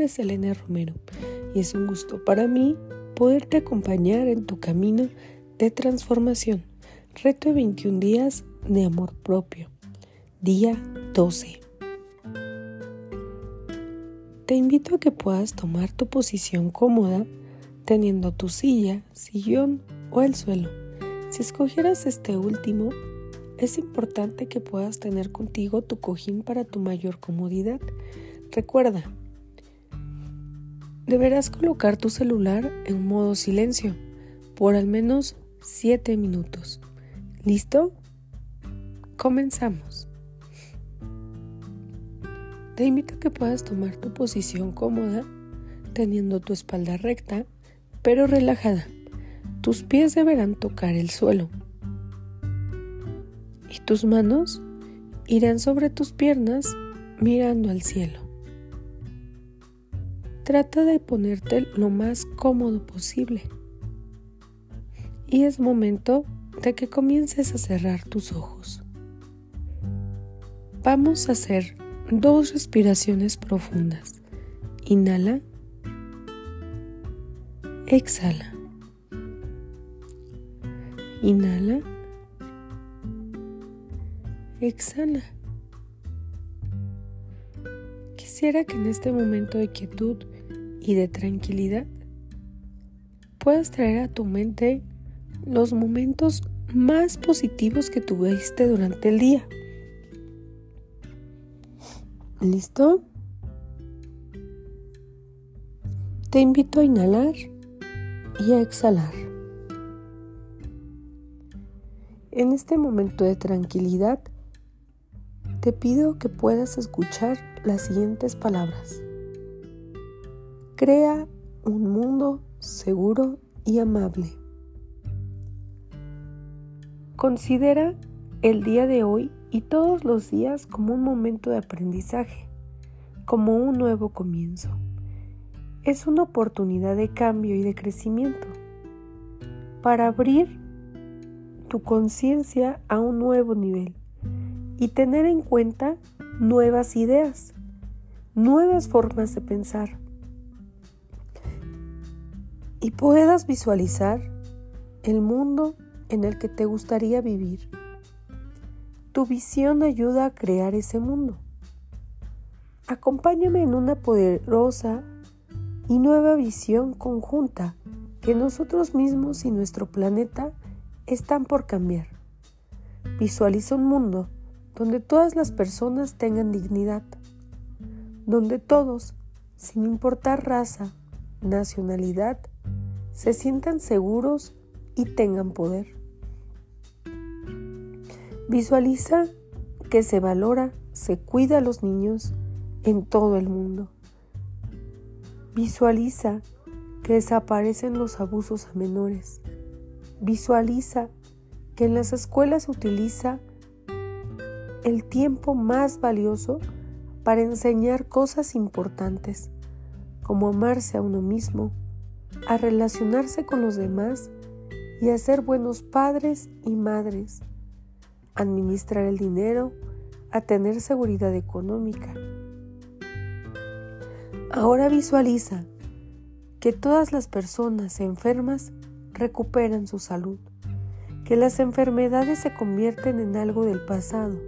es Elena Romero y es un gusto para mí poderte acompañar en tu camino de transformación. Reto de 21 días de amor propio. Día 12. Te invito a que puedas tomar tu posición cómoda teniendo tu silla, sillón o el suelo. Si escogieras este último, es importante que puedas tener contigo tu cojín para tu mayor comodidad. Recuerda, deberás colocar tu celular en modo silencio por al menos 7 minutos. ¿Listo? Comenzamos. Te invito a que puedas tomar tu posición cómoda, teniendo tu espalda recta, pero relajada. Tus pies deberán tocar el suelo y tus manos irán sobre tus piernas mirando al cielo. Trata de ponerte lo más cómodo posible. Y es momento de que comiences a cerrar tus ojos. Vamos a hacer dos respiraciones profundas. Inhala. Exhala. Inhala. Exhala. Quisiera que en este momento de quietud y de tranquilidad puedas traer a tu mente los momentos más positivos que tuviste durante el día. ¿Listo? Te invito a inhalar y a exhalar. En este momento de tranquilidad, te pido que puedas escuchar las siguientes palabras. Crea un mundo seguro y amable. Considera el día de hoy y todos los días como un momento de aprendizaje, como un nuevo comienzo. Es una oportunidad de cambio y de crecimiento para abrir tu conciencia a un nuevo nivel y tener en cuenta nuevas ideas, nuevas formas de pensar. Y puedas visualizar el mundo en el que te gustaría vivir. Tu visión ayuda a crear ese mundo. Acompáñame en una poderosa y nueva visión conjunta que nosotros mismos y nuestro planeta están por cambiar. Visualiza un mundo donde todas las personas tengan dignidad, donde todos, sin importar raza, nacionalidad, se sientan seguros y tengan poder. Visualiza que se valora, se cuida a los niños en todo el mundo. Visualiza que desaparecen los abusos a menores. Visualiza que en las escuelas se utiliza el tiempo más valioso para enseñar cosas importantes, como amarse a uno mismo, a relacionarse con los demás y a ser buenos padres y madres, administrar el dinero, a tener seguridad económica. Ahora visualiza que todas las personas enfermas recuperan su salud, que las enfermedades se convierten en algo del pasado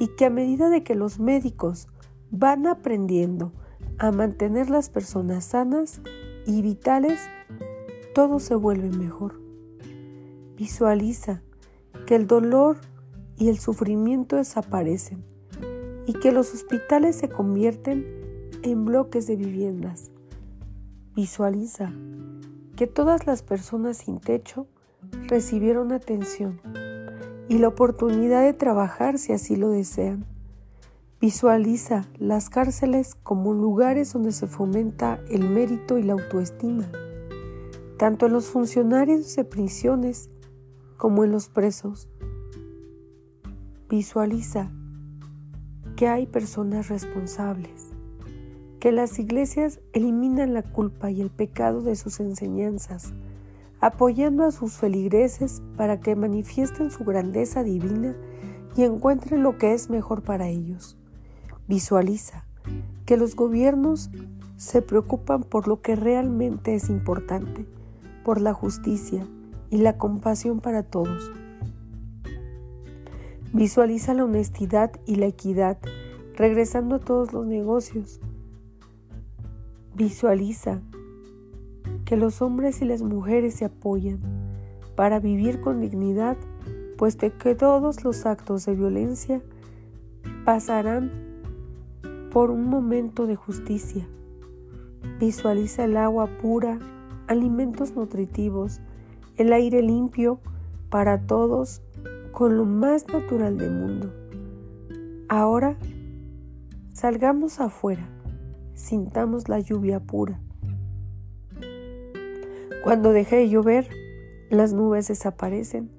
y que a medida de que los médicos van aprendiendo a mantener las personas sanas y vitales, todo se vuelve mejor. Visualiza que el dolor y el sufrimiento desaparecen y que los hospitales se convierten en bloques de viviendas. Visualiza que todas las personas sin techo recibieron atención y la oportunidad de trabajar si así lo desean. Visualiza las cárceles como lugares donde se fomenta el mérito y la autoestima, tanto en los funcionarios de prisiones como en los presos. Visualiza que hay personas responsables, que las iglesias eliminan la culpa y el pecado de sus enseñanzas, apoyando a sus feligreses para que manifiesten su grandeza divina y encuentren lo que es mejor para ellos. Visualiza que los gobiernos se preocupan por lo que realmente es importante, por la justicia y la compasión para todos. Visualiza la honestidad y la equidad regresando a todos los negocios. Visualiza que los hombres y las mujeres se apoyan para vivir con dignidad, puesto que todos los actos de violencia pasarán por un momento de justicia. Visualiza el agua pura, alimentos nutritivos, el aire limpio para todos con lo más natural del mundo. Ahora salgamos afuera, sintamos la lluvia pura. Cuando deje de llover, las nubes desaparecen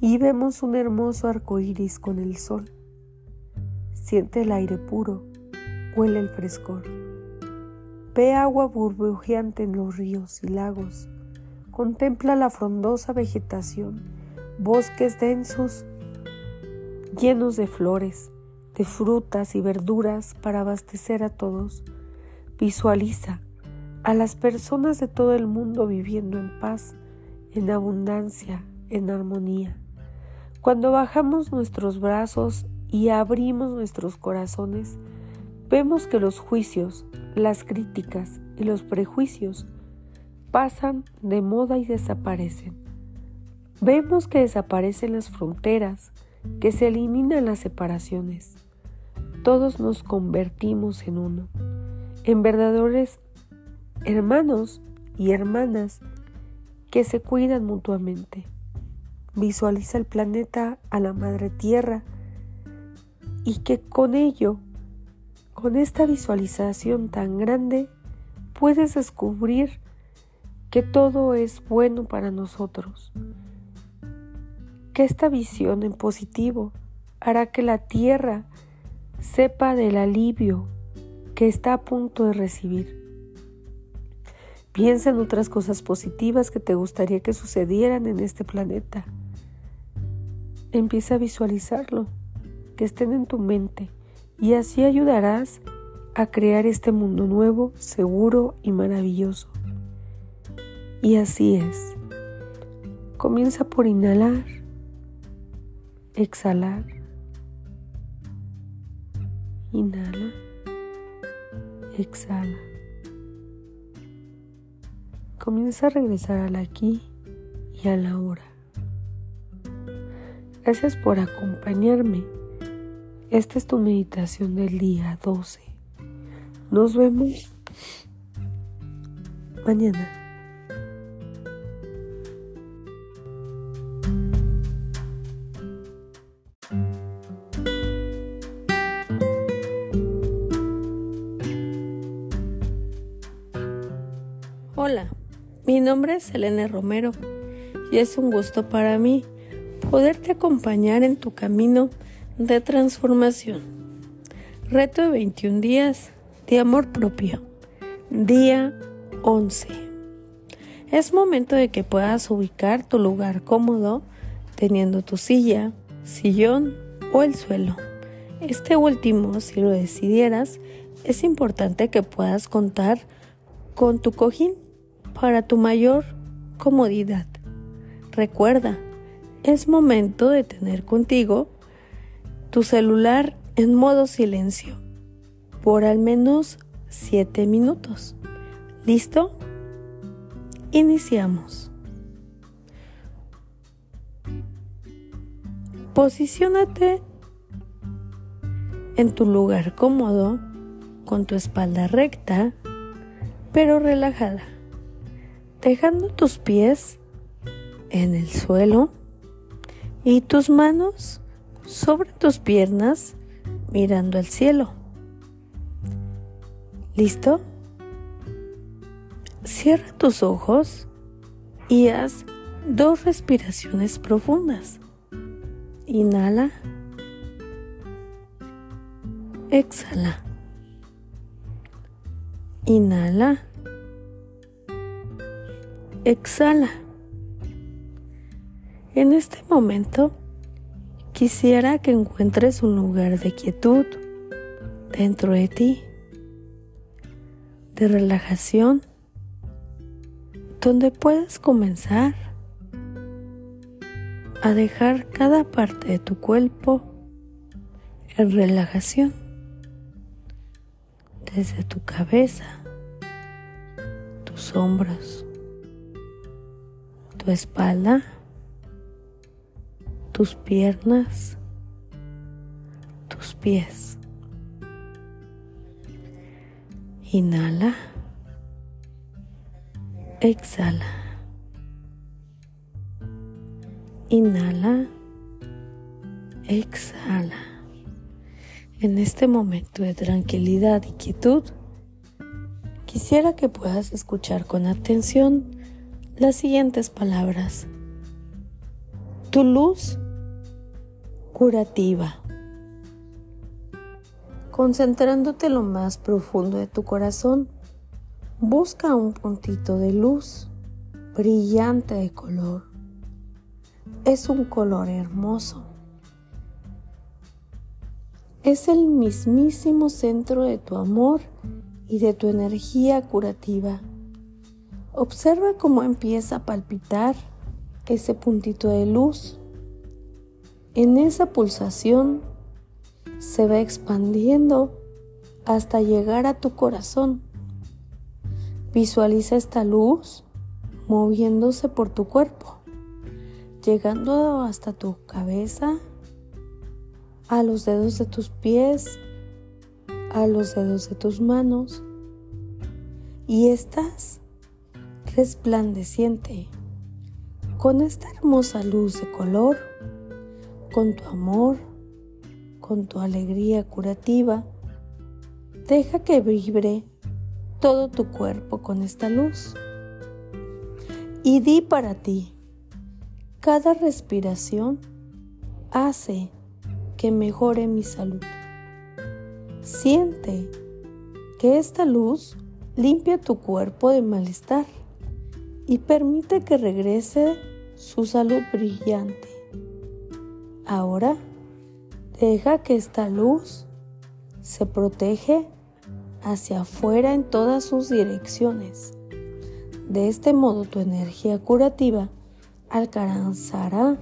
y vemos un hermoso arco iris con el sol. Siente el aire puro, huele el frescor. Ve agua burbujeante en los ríos y lagos. Contempla la frondosa vegetación, bosques densos llenos de flores, de frutas y verduras para abastecer a todos. Visualiza a las personas de todo el mundo viviendo en paz, en abundancia, en armonía. Cuando bajamos nuestros brazos y abrimos nuestros corazones, vemos que los juicios, las críticas y los prejuicios pasan de moda y desaparecen. Vemos que desaparecen las fronteras, que se eliminan las separaciones. Todos nos convertimos en uno, en verdaderos hermanos y hermanas que se cuidan mutuamente. Visualiza el planeta a la Madre Tierra y que con ello con esta visualización tan grande puedes descubrir que todo es bueno para nosotros, que esta visión en positivo hará que la tierra sepa del alivio que está a punto de recibir. Piensa en otras cosas positivas que te gustaría que sucedieran en este planeta. Empieza a visualizarlo, que estén en tu mente y así ayudarás a crear este mundo nuevo, seguro y maravilloso. Y así es. Comienza por inhalar, exhalar, inhala, exhala. Comienza a regresar al aquí y a la hora. Gracias por acompañarme esta es tu meditación del día 12. Nos vemos mañana. Hola, mi nombre es Elena Romero y es un gusto para mí poderte acompañar en tu camino de transformación. Reto de 21 días de amor propio. Día 11. Es momento de que puedas ubicar tu lugar cómodo teniendo tu silla, sillón o el suelo. Este último, si lo decidieras, es importante que puedas contar con tu cojín para tu mayor comodidad. Recuerda, es momento de tener contigo tu celular en modo silencio por al menos 7 minutos. ¿Listo? Iniciamos. Posiciónate en tu lugar cómodo con tu espalda recta pero relajada, dejando tus pies en el suelo y tus manos sobre tus piernas mirando al cielo. ¿Listo? Cierra tus ojos y haz dos respiraciones profundas. Inhala. Exhala. Inhala. Exhala. En este momento, Quisiera que encuentres un lugar de quietud dentro de ti. de relajación donde puedes comenzar a dejar cada parte de tu cuerpo en relajación, desde tu cabeza, tus hombros, tu espalda, tus piernas, tus pies. Inhala. Exhala. Inhala. Exhala. En este momento de tranquilidad y quietud, quisiera que puedas escuchar con atención las siguientes palabras. Tu luz curativa. Concentrándote lo más profundo de tu corazón Busca un puntito de luz brillante de color. Es un color hermoso. Es el mismísimo centro de tu amor y de tu energía curativa. Observa cómo empieza a palpitar ese puntito de luz. En esa pulsación se va expandiendo hasta llegar a tu corazón. Visualiza esta luz moviéndose por tu cuerpo, llegando hasta tu cabeza, a los dedos de tus pies, a los dedos de tus manos. Y estás resplandeciente con esta hermosa luz de color, con tu amor, con tu alegría curativa. Deja que vibre todo tu cuerpo con esta luz. Y di para ti, cada respiración hace que mejore mi salud. Siente que esta luz limpia tu cuerpo de malestar y permite que regrese su salud brillante. Ahora, deja que esta luz se protege hacia afuera en todas sus direcciones. De este modo tu energía curativa alcanzará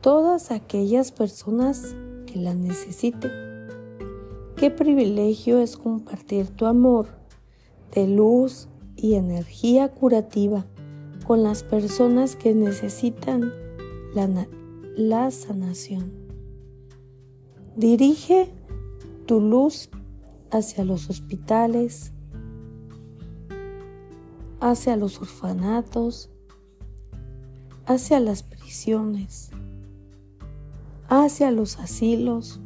todas aquellas personas que la necesiten. Qué privilegio es compartir tu amor de luz y energía curativa con las personas que necesitan la, la sanación. Dirige tu luz hacia los hospitales, hacia los orfanatos, hacia las prisiones, hacia los asilos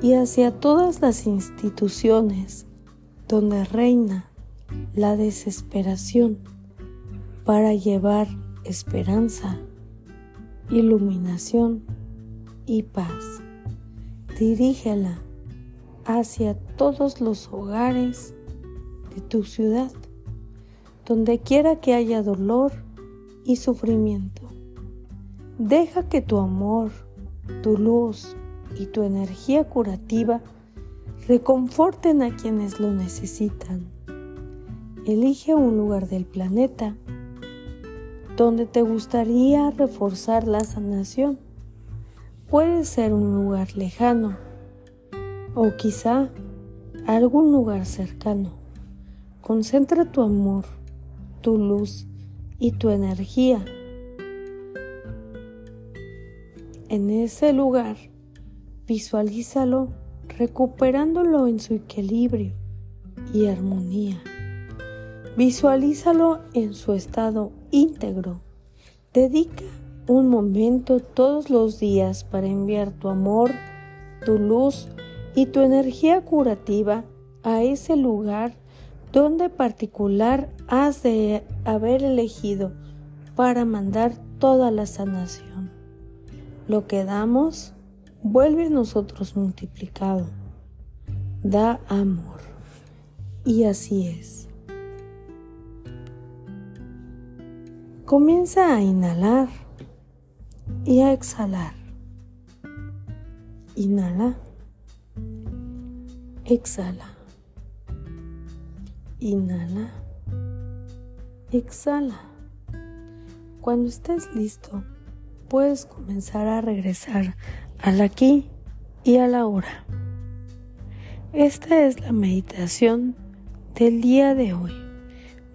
y hacia todas las instituciones donde reina la desesperación para llevar esperanza, iluminación y paz. Dirígela hacia todos los hogares de tu ciudad, donde quiera que haya dolor y sufrimiento. Deja que tu amor, tu luz y tu energía curativa reconforten a quienes lo necesitan. Elige un lugar del planeta donde te gustaría reforzar la sanación. Puede ser un lugar lejano o quizá algún lugar cercano. Concentra tu amor, tu luz y tu energía en ese lugar. Visualízalo recuperándolo en su equilibrio y armonía. Visualízalo en su estado íntegro. Dedica un momento todos los días para enviar tu amor, tu luz y tu energía curativa a ese lugar donde particular has de haber elegido para mandar toda la sanación. Lo que damos vuelve a nosotros multiplicado. Da amor. Y así es. Comienza a inhalar y a exhalar. Inhala. Exhala. Inhala. Exhala. Cuando estés listo, puedes comenzar a regresar al aquí y a la hora. Esta es la meditación del día de hoy.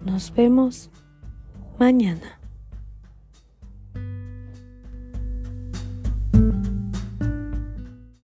Nos vemos mañana.